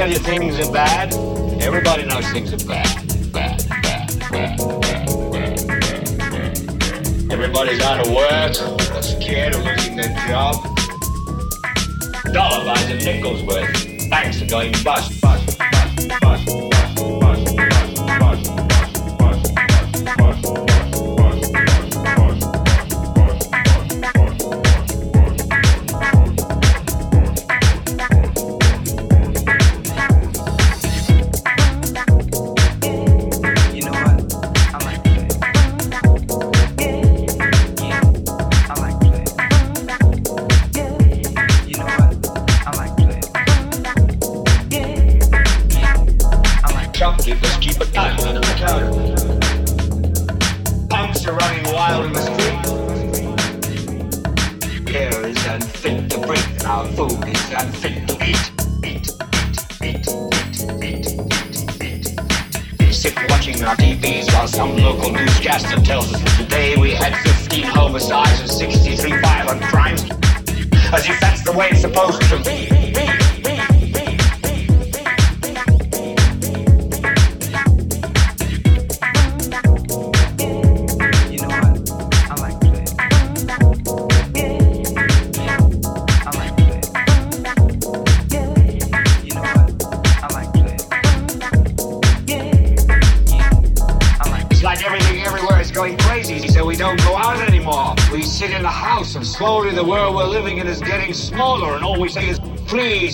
tell you things are bad. Everybody knows things are bad. Bad, bad, bad, bad, bad, bad. Everybody's out of work, or scared of losing their job. Dollar buys a nickel's worth. Banks are going bust,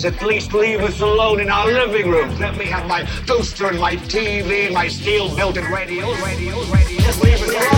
at least leave us alone in our living rooms. Let me have my toaster and my TV, and my steel-belted radio, radio, radio. Just leave us alone.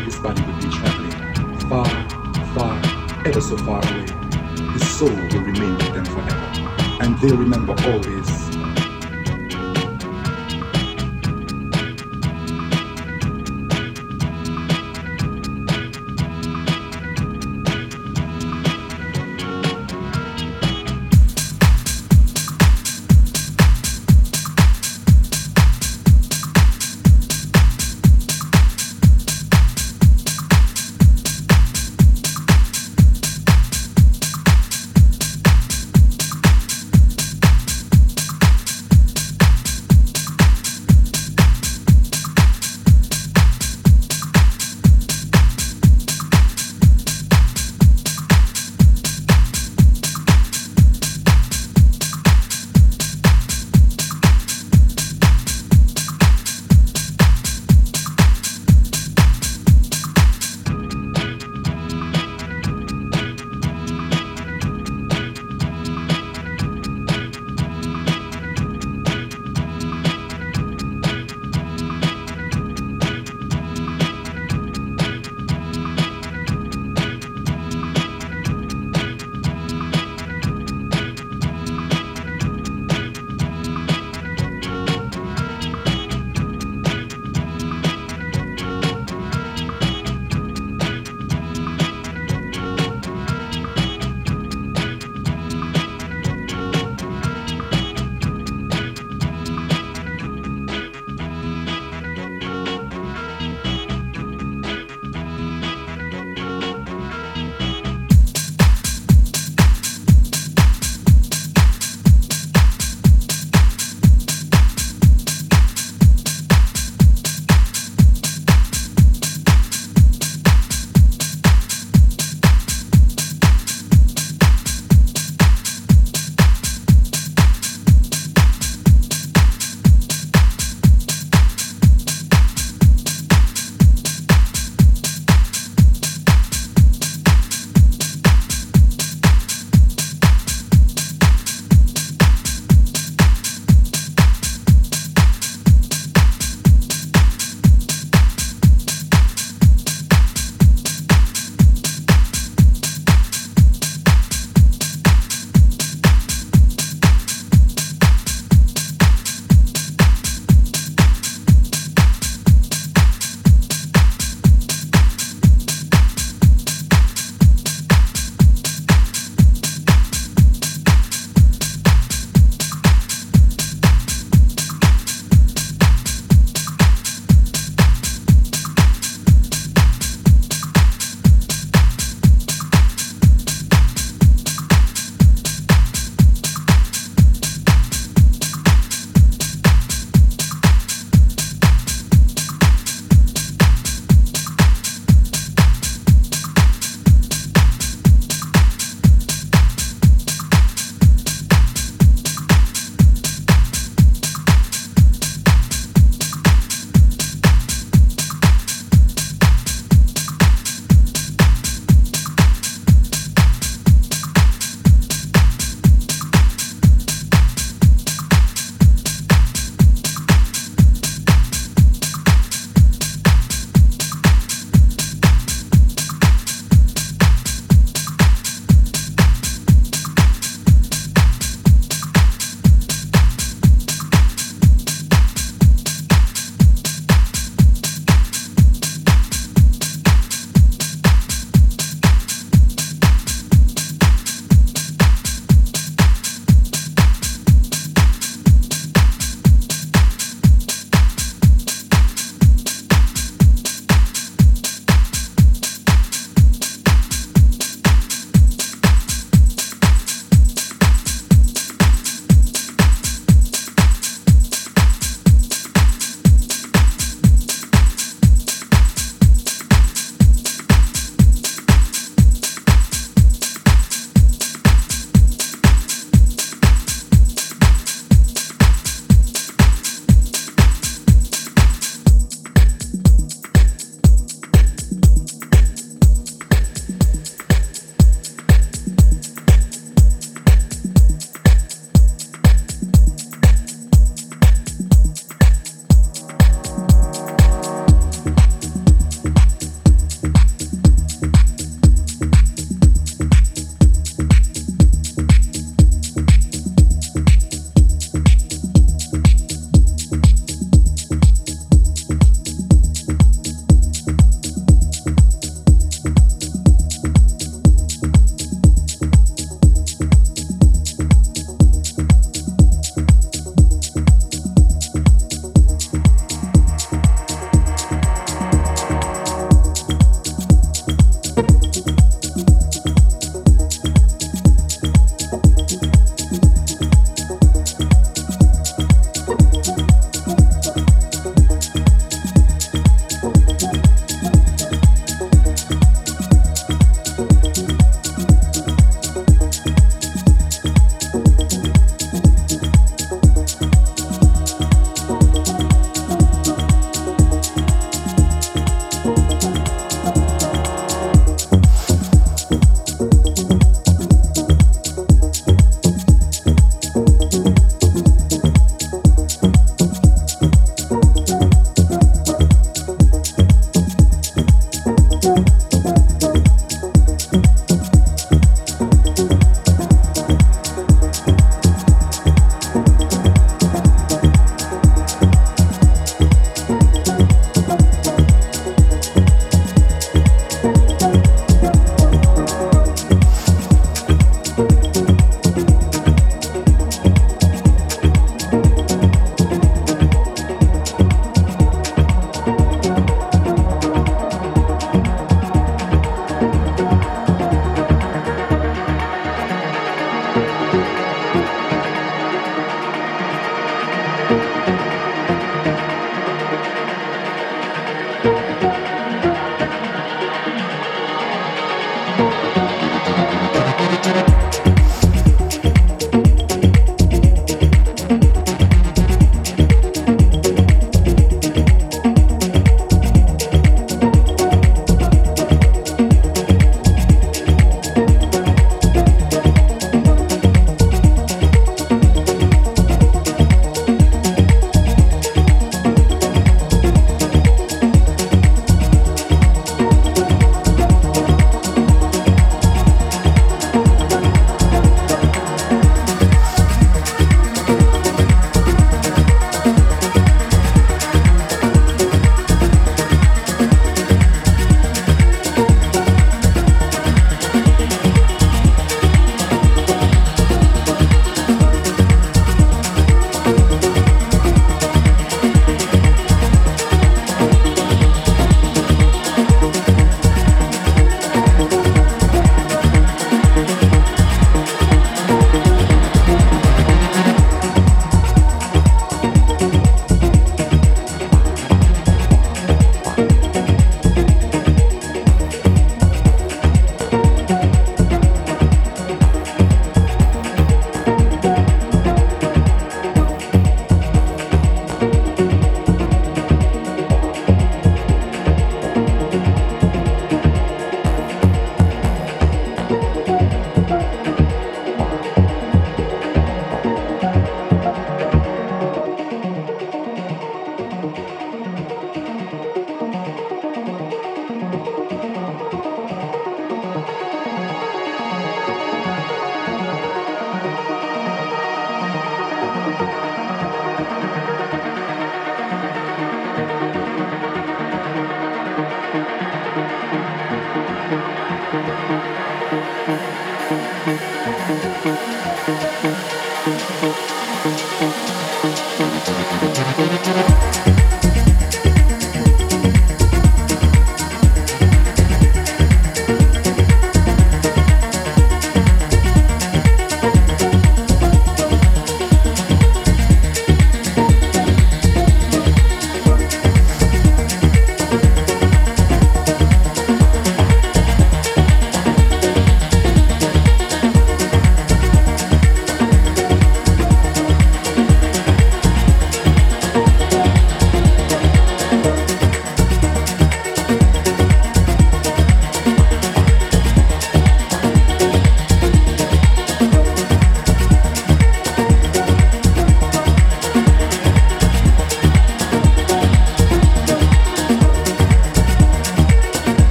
his body would be traveling far, far, ever so far away. His soul will remain with them forever. And they'll remember always